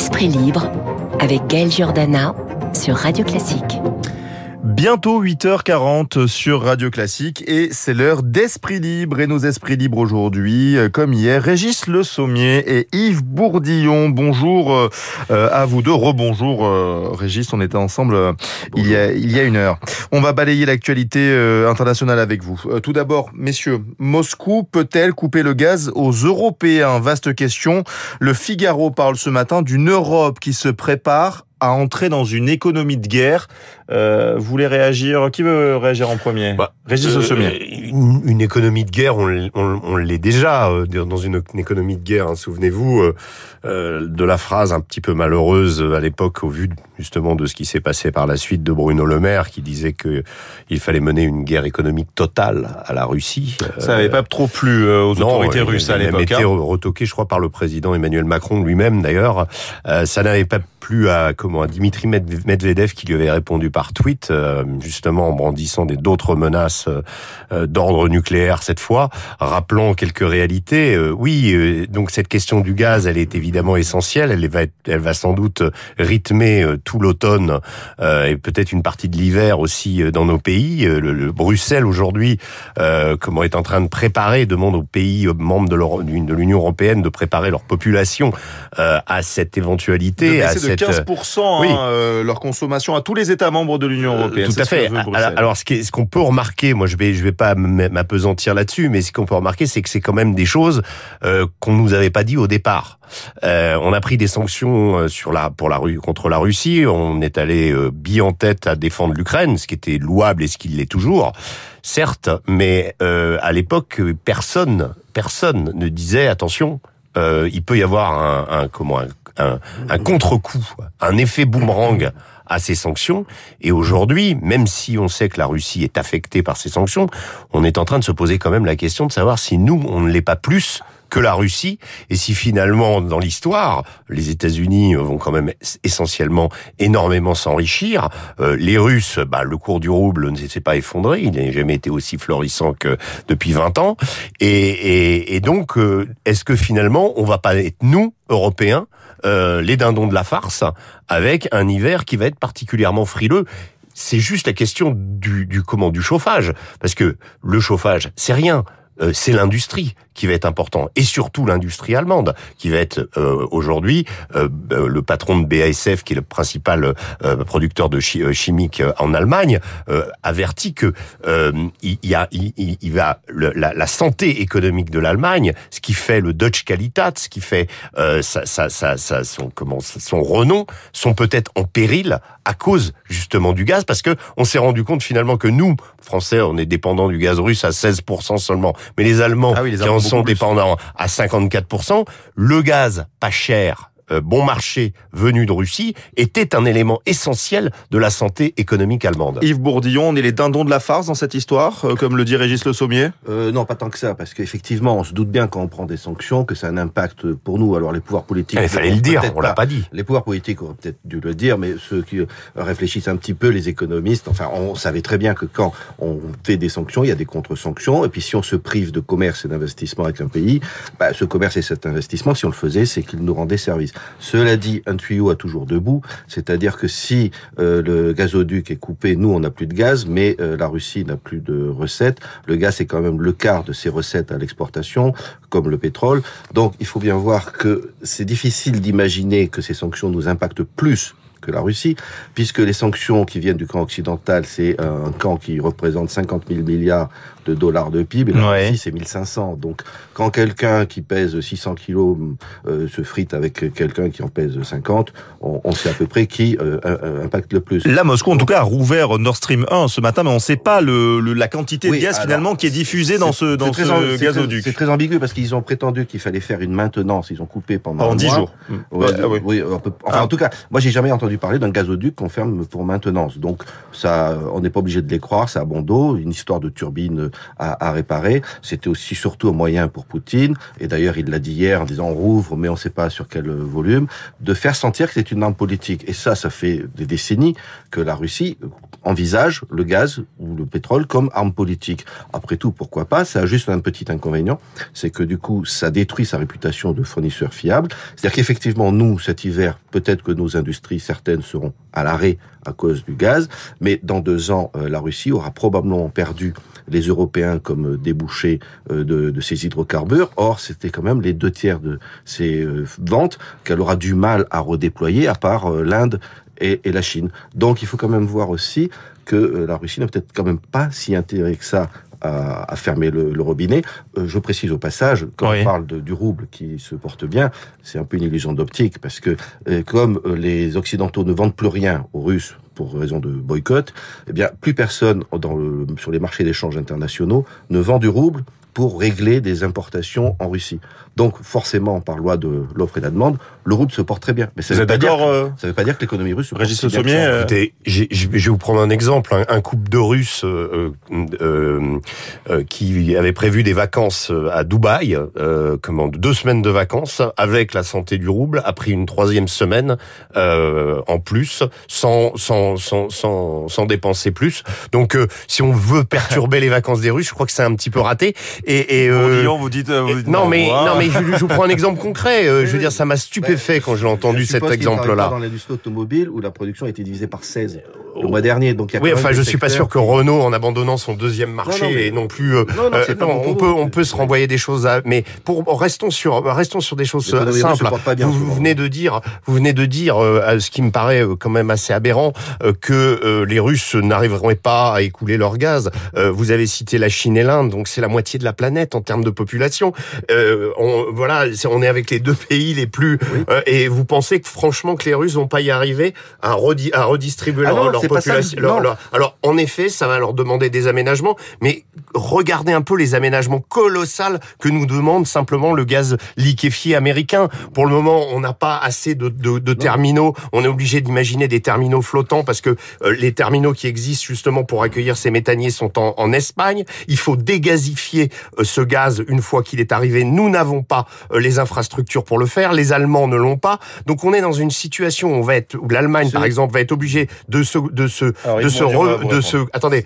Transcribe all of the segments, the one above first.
Esprit libre avec Gaël Giordana sur Radio Classique. Bientôt 8h40 sur Radio Classique et c'est l'heure d'Esprit Libre et nos Esprits Libres aujourd'hui, euh, comme hier, Régis Le Sommier et Yves Bourdillon. Bonjour euh, à vous deux. Rebonjour euh, Régis, on était ensemble il y, a, il y a une heure. On va balayer l'actualité internationale avec vous. Tout d'abord, messieurs, Moscou peut-elle couper le gaz aux Européens? Vaste question. Le Figaro parle ce matin d'une Europe qui se prépare à entrer dans une économie de guerre. Euh, vous voulez réagir Qui veut réagir en premier? Bah, Régis euh, une, une, économie de guerre, on, on, on l'est déjà euh, dans une, économie de guerre. Hein. Souvenez-vous euh, euh, de la phrase un petit peu malheureuse à l'époque, au vu justement de ce qui s'est passé par la suite de Bruno Le Maire, qui disait que il fallait mener une guerre économique totale à la Russie. Ça n'avait pas trop plu aux autorités russes à l'époque. Ça a été hein. retoqué, je crois, par le président Emmanuel Macron lui-même d'ailleurs. ça n'avait pas plu à comment à Dimitri Medvedev qui lui avait répondu par tweet, euh, justement en brandissant des d'autres menaces euh, d'ordre nucléaire cette fois, rappelant quelques réalités. Euh, oui, donc cette question du gaz, elle est évidemment essentielle. Elle va, elle va sans doute rythmer tout l'automne et peut-être une partie de l'hiver aussi dans nos pays. Le, Bruxelles aujourd'hui, comment est en train de préparer, demande aux pays membres de l'Union européenne de préparer leur population à cette éventualité, à cette 15% hein, leur consommation à tous les États membres de l'Union euh, européenne. Tout à fait. Alors, ce qu'on peut remarquer, moi je vais je vais pas m'apesantir là-dessus, mais ce qu'on peut remarquer, c'est que c'est quand même des choses euh, qu'on nous avait pas dit au départ. Euh, on a pris des sanctions euh, sur la pour la contre la Russie. On est allé euh, bille en tête à défendre l'Ukraine, ce qui était louable et ce qui l'est toujours, certes. Mais euh, à l'époque, personne personne ne disait attention. il peut y avoir un, un comment un, un, un contre-coup, un effet boomerang à ces sanctions. Et aujourd'hui, même si on sait que la Russie est affectée par ces sanctions, on est en train de se poser quand même la question de savoir si nous, on ne l'est pas plus que la Russie, et si finalement, dans l'histoire, les États-Unis vont quand même essentiellement énormément s'enrichir, euh, les Russes, bah, le cours du rouble ne s'est pas effondré, il n'a jamais été aussi florissant que depuis 20 ans, et, et, donc, euh, est-ce que finalement, on va pas être, nous, Européens, euh, les dindons de la farce, avec un hiver qui va être particulièrement frileux. C'est juste la question du, du comment du chauffage. Parce que le chauffage c'est rien euh, c'est l'industrie qui va être important. Et surtout l'industrie allemande qui va être euh, aujourd'hui euh, le patron de BASF qui est le principal producteur de chimique en Allemagne avertit que il y a il, va la, la, santé économique de l'Allemagne ce qui fait le Deutsche Qualität ce qui fait sa, sa, sa, son comment son renom sont peut-être en péril à cause justement du gaz parce que on s'est rendu compte finalement que nous français on est dépendant du gaz russe à 16% seulement mais les Allemands ah qui en sont dépendants à 54%, le gaz pas cher bon marché venu de Russie était un élément essentiel de la santé économique allemande. Yves Bourdillon, on est les dindons de la farce dans cette histoire, euh, comme le dit Régis Le Sommier? Euh, Non, pas tant que ça, parce qu'effectivement, on se doute bien quand on prend des sanctions que ça a un impact pour nous. Alors les pouvoirs politiques... Il fallait le dire, on l'a pas dit. Les pouvoirs politiques auraient peut-être dû le dire, mais ceux qui réfléchissent un petit peu, les économistes, enfin, on savait très bien que quand on fait des sanctions, il y a des contre-sanctions, et puis si on se prive de commerce et d'investissement avec un pays, bah, ce commerce et cet investissement, si on le faisait, c'est qu'il nous rendait service. Cela dit, un tuyau a toujours debout, c'est-à-dire que si euh, le gazoduc est coupé, nous on n'a plus de gaz, mais euh, la Russie n'a plus de recettes. Le gaz c'est quand même le quart de ses recettes à l'exportation, comme le pétrole. Donc il faut bien voir que c'est difficile d'imaginer que ces sanctions nous impactent plus que la Russie, puisque les sanctions qui viennent du camp occidental, c'est un camp qui représente 50 000 milliards de dollars de PIB, et la Russie, c'est 1500. Donc, quand quelqu'un qui pèse 600 kilos euh, se frite avec quelqu'un qui en pèse 50, on, sait à peu près qui euh, impacte le plus. Là, Moscou, en tout cas, a rouvert Nord Stream 1 ce matin, mais on ne sait pas le, la quantité de gaz, finalement, qui est diffusée dans ce, dans ce gazoduc. C'est très ambigu, parce qu'ils ont prétendu qu'il fallait faire une maintenance. Ils ont coupé pendant, pendant 10 jours. oui. oui enfin, en tout cas, moi, j'ai jamais entendu parler d'un gazoduc qu'on ferme pour maintenance. Donc ça, on n'est pas obligé de les croire, c'est à bon dos, une histoire de turbine à, réparer. C'était aussi surtout un moyen pour Poutine, et d'ailleurs il l'a dit hier en disant on rouvre, mais on ne sait pas sur quel volume, de faire sentir que c'est une arme politique. Et ça, ça fait des décennies que la Russie envisage le gaz ou le pétrole comme arme politique. Après tout, pourquoi pas? Ça a juste un petit inconvénient, c'est que du coup, ça détruit sa réputation de fournisseur fiable. C'est-à-dire qu'effectivement, nous, cet hiver, peut-être que nos industries, certaines, seront à l'arrêt à cause du gaz, mais dans deux ans, euh, la Russie aura probablement perdu les Européens comme débouché euh, de, de ces hydrocarbures. Or, c'était quand même les deux tiers de ces euh, ventes qu'elle aura du mal à redéployer, à part l'Inde et, et, la Chine. Donc, il faut quand même voir aussi que la Russie n'a peut-être quand même pas si intérêt que ça à, à fermer le, le robinet. Euh, je précise au passage, quand oui. on parle de, du rouble qui se porte bien, c'est un peu une illusion d'optique, parce que euh, comme les Occidentaux ne vendent plus rien aux Russes pour raison de boycott, eh bien, plus personne dans le, sur les marchés d'échange internationaux ne vend du rouble pour régler des importations en Russie. Donc, forcément, par loi de l'offre et la demande, le rouble se porte très bien. Mais ça ne veut, euh... veut, pas dire que l'économie russe se Régis porte le sommier, bien. Écoutez, je vais vous prendre un exemple. Un, un couple de Russes euh, euh, euh, qui avait prévu des vacances à Dubaï, comment, deux semaines de vacances, avec la santé du rouble, a pris une troisième semaine en plus, sans, sans, sans, sans, sans dépenser plus. Donc, si on veut perturber les vacances des Russes, je crois que c'est un petit peu raté. Et, et bon, vous dites, vous dites non, mais non, mais je, je, vous prends un exemple concret. Euh, je veux dire, ça m'a stupéfait quand j'ai entendu cet exemple-là. Dans l'industrie automobile où la production a été divisée par 16 le mois dernier. Donc, il y a oui, enfin, je suis pas sûr que Renault, en abandonnant son deuxième marché, non, non, mais... et non plus. Euh, non, euh, non on peut, on peut se renvoyer des choses. À, mais pour restons sur, restons sur des choses simples. Bien, vous, vous venez de dire, vous venez de dire, euh, ce qui me paraît quand même assez aberrant, euh, que les Russes n'arriveront pas à écouler leur gaz. vous avez cité la Chine et l'Inde, donc c'est la moitié de la planète en termes de population. on, voilà, on est avec les deux pays les plus. Oui. et vous pensez que franchement que les Russes vont pas y arriver à, redi à redistribuer ah leur, leur population. Leur, leur, alors, en effet, ça va leur demander des aménagements, mais regardez un peu les aménagements colossaux que nous demande simplement le gaz liquéfié américain. Pour le moment, on n'a pas assez de, de, de terminaux. On est obligé d'imaginer des terminaux flottants parce que euh, les terminaux qui existent justement pour accueillir ces méthaniers sont en, en Espagne. Il faut dégazifier euh, ce gaz une fois qu'il est arrivé. Nous n'avons pas euh, les infrastructures pour le faire. Les Allemands ne l'ont pas. Donc on est dans une situation où on va être, où l'Allemagne par exemple va être obligée de se de se Alors, de se re, de se attendez,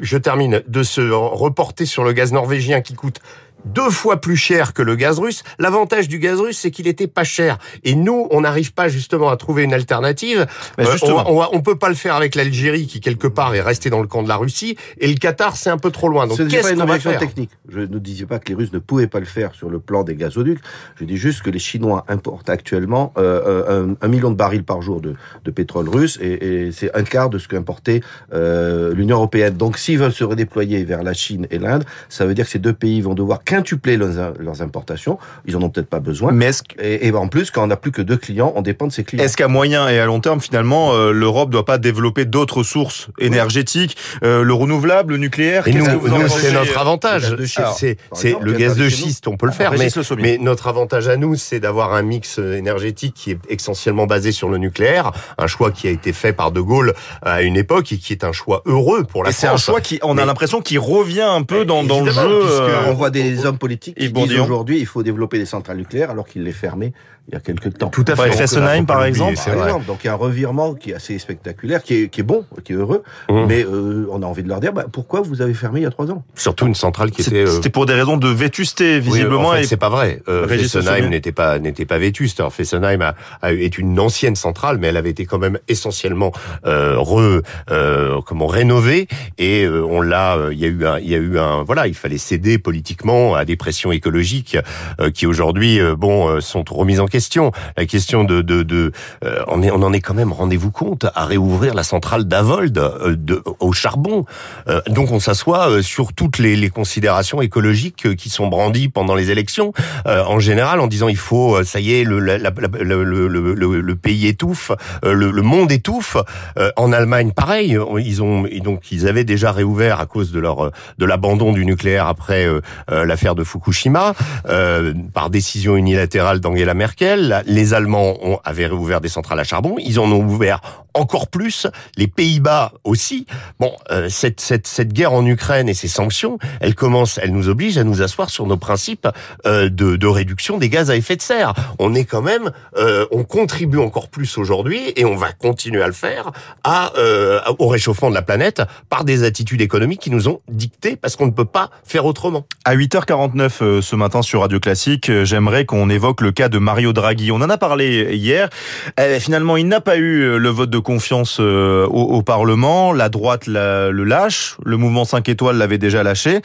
je termine, de se reporter sur le gaz norvégien qui coûte deux fois plus cher que le gaz russe. L'avantage du gaz russe, c'est qu'il était pas cher. Et nous, on n'arrive pas justement à trouver une alternative. Mais justement. on, on, on, peut pas le faire avec l'Algérie, qui quelque part est restée dans le camp de la Russie, et le Qatar, c'est un peu trop loin. Donc qu'est-ce qu'on va faire technique. Je ne disais pas que les Russes ne pouvaient pas le faire sur le plan des gazoducs. Je dis juste que les Chinois importent actuellement euh, un, un, million de barils par jour de, de pétrole russe, et, et c'est un quart de ce qu'importait euh, l'Union européenne. Donc s'ils veulent se redéployer vers la Chine et l'Inde, ça veut dire que ces deux pays vont devoir quintupler leurs, leurs importations. Ils en ont peut-être pas besoin. Mais que... et, et, en plus, quand on n'a plus que deux clients, on dépend de ces clients. Est-ce qu'à moyen et à long terme, finalement, euh, l'Europe doit pas développer d'autres sources énergétiques, euh, le renouvelable, le nucléaire Et nous, nous c'est notre avantage. C'est le gaz de schiste, on peut le faire, mais, mais notre avantage à nous, c'est d'avoir un mix énergétique qui est essentiellement basé sur le nucléaire, un choix qui a été fait par De Gaulle à une époque et qui est un choix heureux pour la et France. C'est un choix qui, on a l'impression, qui revient un peu dans, dans le jeu. On voit des hommes politiques qui disent aujourd'hui il faut développer des centrales nucléaires alors qu'il les fermait il y a quelques temps. Tout à fait. Fessenheim, par exemple. Par exemple. Donc il y a un revirement qui est assez spectaculaire, qui est, qui est bon, qui est heureux, mmh. mais euh, on a envie de leur dire bah, pourquoi vous avez fermé il y a trois ans? Surtout une centrale qui était. C'était euh... pour des raisons de vétusté, visiblement. Oui, en fait, c'est pas vrai. Euh, Fessenheim n'était pas n'était pas vétuste. Alors Fessenheim a, a, est une ancienne centrale, mais elle avait été quand même essentiellement euh, re euh, comment rénovée et euh, on l'a. Il y a eu un il y a eu un voilà il fallait céder politiquement à des pressions écologiques qui aujourd'hui bon sont remises en question. La question de, de, de euh, on, est, on en est quand même, rendez-vous compte, à réouvrir la centrale d'Avold euh, au charbon. Euh, donc on s'assoit sur toutes les, les, considérations écologiques qui sont brandies pendant les élections, en général en disant il faut, ça y est, le, la, la, le, le, le, pays étouffe, le, monde étouffe. en Allemagne, pareil, ils ont donc ils avaient déjà réouvert à cause de leur de l'abandon du nucléaire après la, l'affaire de Fukushima, euh, par décision unilatérale d'Angela Merkel, les Allemands ont, avaient réouvert des centrales à charbon, ils en ont ouvert encore plus, les Pays-Bas aussi. Bon, euh, cette, cette, cette guerre en Ukraine et ses sanctions, elles commencent, elles nous obligent à nous asseoir sur nos principes euh, de, de, réduction des gaz à effet de serre. On est quand même, euh, on contribue encore plus aujourd'hui, et on va continuer à le faire, à, euh, au réchauffement de la planète par des attitudes économiques qui nous ont dictées parce qu'on ne peut pas faire autrement. À 8 h euh, ce matin sur Radio Classique, euh, j'aimerais qu'on évoque le cas de Mario Draghi. On en a parlé hier. Euh, finalement, il n'a pas eu le vote de confiance au, Parlement. La droite la, le lâche. Le mouvement 5 étoiles l'avait déjà lâché.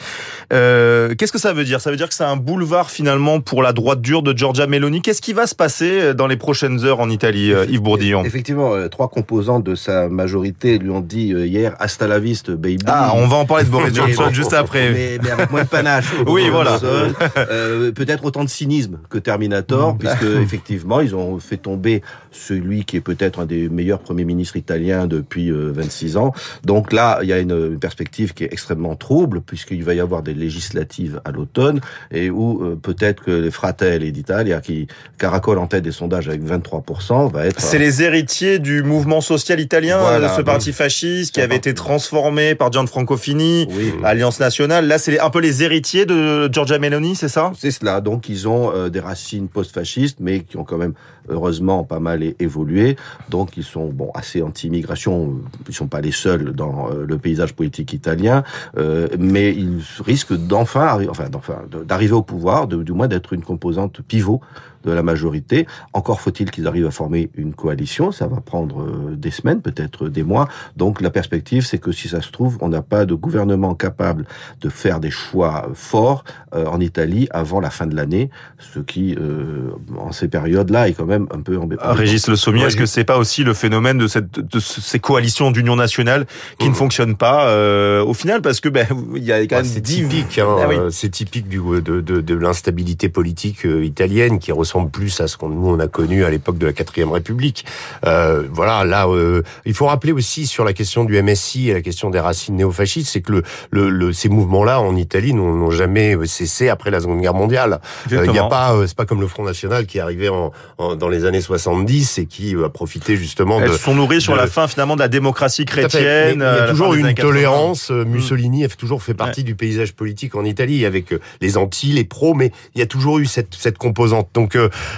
Qu'est-ce que ça veut dire? Ça veut dire que c'est un boulevard finalement pour la droite dure de Giorgia Meloni. Qu'est-ce qui va se passer dans les prochaines heures en Italie, Yves Bourdillon? Effectivement, trois composants de sa majorité lui ont dit hier hasta la vista, baby. Ah, on va en parler de Boris Johnson juste après. Mais, mais avec moins de panache. oui, voilà. Euh, Peut-être autant de cynisme que Terminator, Mm. puisque effectivement, ils ont fait tomber celui qui est peut-être un des meilleurs premiers ministres italiens depuis euh, 26 ans. Donc là, il y a une, perspective qui est extrêmement trouble, puisqu'il va y avoir des législatives à l'automne, et où euh, peut-être que les Fratelli d'Italia, qui caracolent en tête des sondages avec 23%, va être... C'est les héritiers du mouvement social italien, Voilà, euh, ce parti fasciste qui avait été transformé par Gianfranco Fini, Oui. Alliance Nationale. Là, c'est un peu les héritiers de Giorgia Meloni, c'est ça? C'est cela. Donc, ils ont euh, des racines post-fascistes, mais qui ont quand même, heureusement, pas mal évolué. Donc, ils sont bon assez anti-immigration. Ils sont pas les seuls dans euh, le paysage politique italien, euh, mais ils risquent d'enfin, enfin, d'enfin, de- d'arriver au pouvoir, du moins d'être une composante pivot de la majorité. Encore faut-il qu'ils arrivent à former une coalition. Ça va prendre euh, des semaines, peut-être des mois. Donc, la perspective, c'est que si ça se trouve, on n'a pas de gouvernement capable de faire des choix forts euh, en Italie avant la fin de l'année, ce qui, euh, en ces périodes-là, est quand même un peu embêtant. Ah, Régis Le Sommier, Ouais, est-ce que c'est pas aussi le phénomène de, cette, de ce- ces coalitions d'union nationale qui ne fonctionnent pas euh, au final? Parce que ben il y a quand Ah, même c'est typique, hein, Ah oui. euh, c'est typique du, de, de, de l'instabilité politique euh, italienne qui ressemble plus à ce qu'on nous on a connu à l'époque de la quatrième République. Euh, voilà, là, euh, il faut rappeler aussi sur la question du MSI et la question des racines néofascistes, c'est que le, le, le- ces mouvements-là en Italie n'ont jamais cessé après la Seconde Guerre mondiale. Euh, Il y a Exactement. pas, euh, c'est pas comme le Front National qui est arrivé en, en- dans les années 70 et qui a profité justement Elles de sont nourries sur la fin finalement de la démocratie chrétienne. Mais euh, Il y a toujours une 80. tolérance. euh, Mussolini a toujours fait partie du paysage politique en Italie avec euh, les anti, les pros, mais il y a toujours eu cette, cette composante. Donc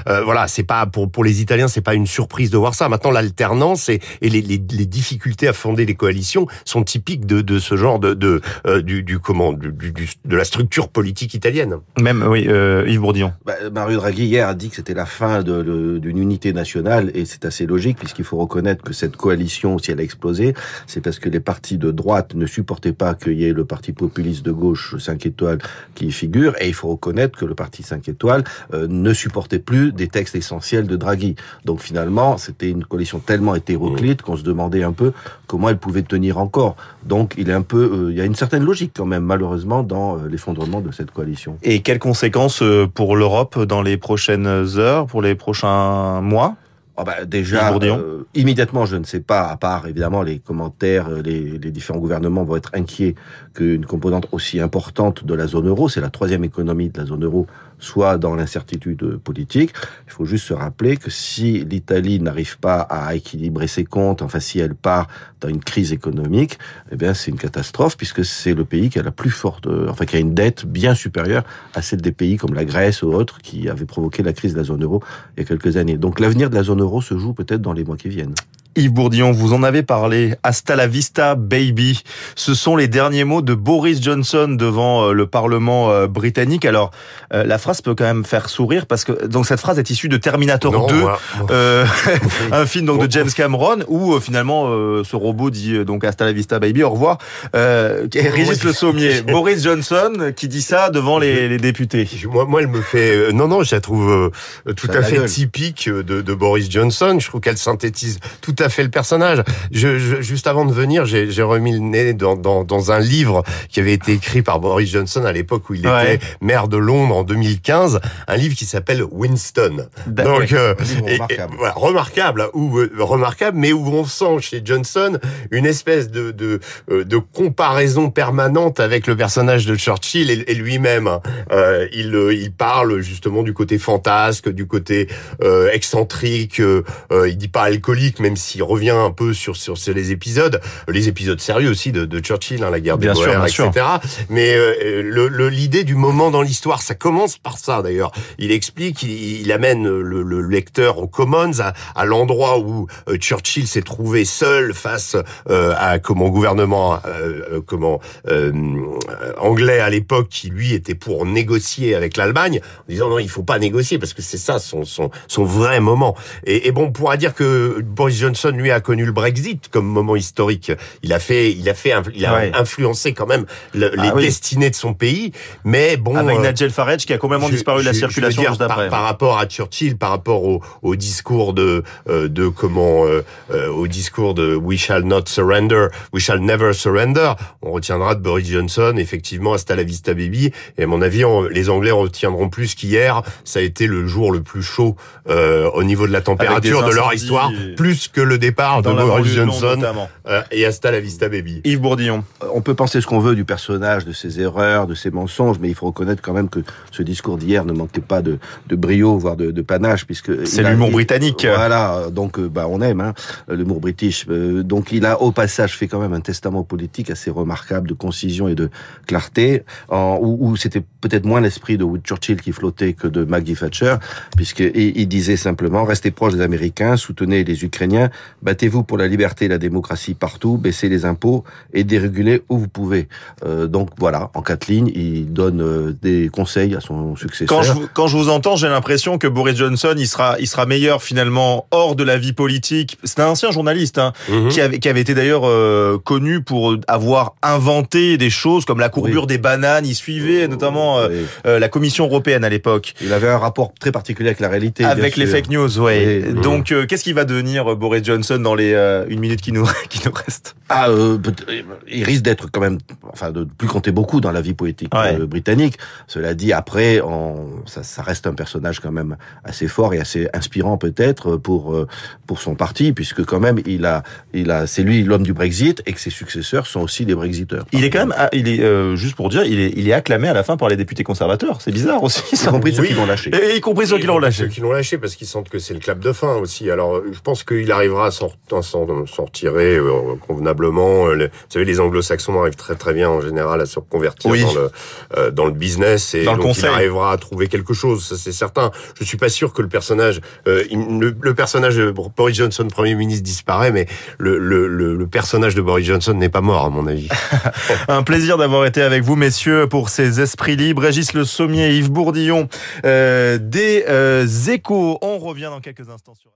euh, voilà, c'est pas pour pour les Italiens, c'est pas une surprise de voir ça. Maintenant, l'alternance et, et les, les, les difficultés à fonder les coalitions sont typiques de, de ce genre de, de euh, du, du comment du, du- du- de la structure politique italienne. Même oui, euh, Yves Bourdillon. Bah, Mario Draghi hier a dit que c'était la fin d'une unité nationale et c'est assez logique puisqu'il faut reconnaître que cette coalition, si elle a explosé, c'est parce que les partis de droite ne supportaient pas qu'il y ait le parti populiste de gauche 5 étoiles qui y figure et il faut reconnaître que le parti 5 étoiles euh, ne supportait plus des textes essentiels de Draghi. Donc finalement, c'était une coalition tellement hétéroclite qu'on se demandait un peu comment elle pouvait tenir encore. Donc il est un peu, euh, il y a une certaine logique quand même malheureusement dans euh, l'effondrement de cette coalition. Et quelles conséquences euh, pour l'Europe dans les prochaines heures, pour les prochains mois? Ah bah, déjà, euh, immédiatement, je ne sais pas, à part évidemment les commentaires, les, les différents gouvernements vont être inquiets qu'une composante aussi importante de la zone euro, c'est la troisième économie de la zone euro, soit dans l'incertitude politique. Il faut juste se rappeler que si l'Italie n'arrive pas à équilibrer ses comptes, enfin si elle part dans une crise économique, eh bien c'est une catastrophe puisque c'est le pays qui a la plus forte, euh, enfin qui a une dette bien supérieure à celle des pays comme la Grèce ou autres qui avaient provoqué la crise de la zone euro il y a quelques années. Donc l'avenir de la zone euro se joue peut-être dans les mois qui viennent. Yves Bourdillon, vous en avez parlé. Hasta la vista, baby. Ce sont les derniers mots de Boris Johnson devant euh, le Parlement euh, britannique. Alors, euh, la phrase peut quand même faire sourire parce que donc cette phrase est issue de Terminator Non, 2, moi- moi- euh, un film donc de James Cameron où finalement euh, ce robot dit donc hasta la vista, baby, au revoir. Euh, Régis Le Sommier, Boris Johnson qui dit ça devant les, les députés. Moi, moi, elle me fait. non, non, je la trouve tout Ça à fait gueule. typique de, de Boris Johnson. Je trouve qu'elle synthétise tout à à fait le personnage. Je, je, juste avant de venir, j'ai remis le nez dans, dans, dans, un livre qui avait été écrit par Boris Johnson à l'époque où il était maire de Londres en 2015, un livre qui s'appelle Winston. Donc, euh, remarquable. voilà, remarquable, ou euh, remarquable, mais où on sent chez Johnson une espèce de de, euh, de comparaison permanente avec le personnage de Churchill et, lui-même. Euh, il il parle justement du côté fantasque, du côté excentrique. il dit pas alcoolique, même s'il revient un peu sur sur, les épisodes, les épisodes sérieux aussi de, de Churchill, hein, la guerre bien des sûr, etc. Mais le l'idée du moment dans l'histoire, ça commence par ça d'ailleurs. Il explique, il, il amène le, le, lecteur au Commons, à, à l'endroit où euh, Churchill s'est trouvé seul face euh, à comment gouvernement euh, comment anglais à l'époque qui lui était pour négocier avec l'Allemagne, en disant non, il faut pas négocier parce que c'est ça son, son son vrai moment. Et, et bon, on pourra dire que Boris Johnson lui a connu le Brexit comme moment historique. Il a fait, il a fait, il a influencé quand même le, ah les destinées de son pays. Mais bon, avec Nigel Farage qui a complètement disparu de la circulation juste après. Par, rapport à Churchill, par rapport au, au discours de euh, de comment euh, euh, au discours de We shall not surrender, we shall never surrender. On retiendra de Boris Johnson effectivement hasta la vista baby. Et à mon avis, les Anglais retiendront plus qu'hier. Ça a été le jour le plus chaud au niveau de la température de leur histoire, plus que le départ de Boris Johnson et hasta la vista baby. Yves Bourdillon. On peut penser ce qu'on veut du personnage, de ses erreurs, de ses mensonges, mais il faut reconnaître quand même que ce discours d'hier ne manquait pas de, de brio, voire de, de panache, puisque c'est l'humour britannique. Voilà, donc euh, bah on aime hein, l'humour british. Euh, donc il a au passage fait quand même un testament politique assez remarquable de concision et de clarté, en, où, où c'était peut-être moins l'esprit de Wood Churchill qui flottait que de Maggie Thatcher, puisque il, disait simplement restez proches des Américains, soutenez les Ukrainiens, battez-vous pour la liberté et la démocratie partout, baissez les impôts et dérégulez où vous pouvez. Euh, donc voilà, en quatre lignes, il donne euh, des conseils à son successeur. Quand je, quand je vous entends, j'ai l'impression que Boris Johnson, il sera, il sera meilleur finalement hors de la vie politique. C'est un ancien journaliste hein, mhm. qui, avait, qui avait été d'ailleurs euh, connu pour avoir inventé des choses comme la courbure des bananes. Il suivait notamment euh, euh, la Commission européenne à l'époque. Il avait un rapport très particulier avec la réalité. Avec les fake news, ouais. Donc, qu'est-ce qui va devenir Boris Johnson dans les une minute qui nous qui nous reste Ah, il risque d'être quand même, enfin, de plus compter beaucoup dans la vie politique britannique. Cela dit, après, on, ça, ça, reste un personnage quand même assez fort et assez inspirant peut-être pour euh, pour son parti, puisque quand même il a il a c'est lui l'homme du Brexit et que ses successeurs sont aussi des Brexiteurs. Il est quand même, ah, il est euh, juste pour dire, il est il est acclamé à la fin par les députés conservateurs. C'est bizarre aussi. Y compris ceux qui l'ont lâché. Et y compris ceux qui l'ont lâché. Ceux qui l'ont lâché parce qu'ils sentent que c'est le clap de fin aussi. Alors je pense qu'il arrivera à s'en retirer euh, convenablement. vous savez, les Anglo-Saxons arrivent très très bien en général à se reconvertir dans le dans le business et donc il arrivera à trouver quelque chose. Ça c'est certain. Je suis pas sûr que le personnage, euh, le, personnage de Boris Johnson, Premier ministre, disparaît, mais le, le, le personnage de Boris Johnson n'est pas mort, à mon avis. Un plaisir d'avoir été avec vous, messieurs, pour ces esprits libres. Régis Le Sommier, Yves Bourdillon, euh, des euh, échos. On revient dans quelques instants sur...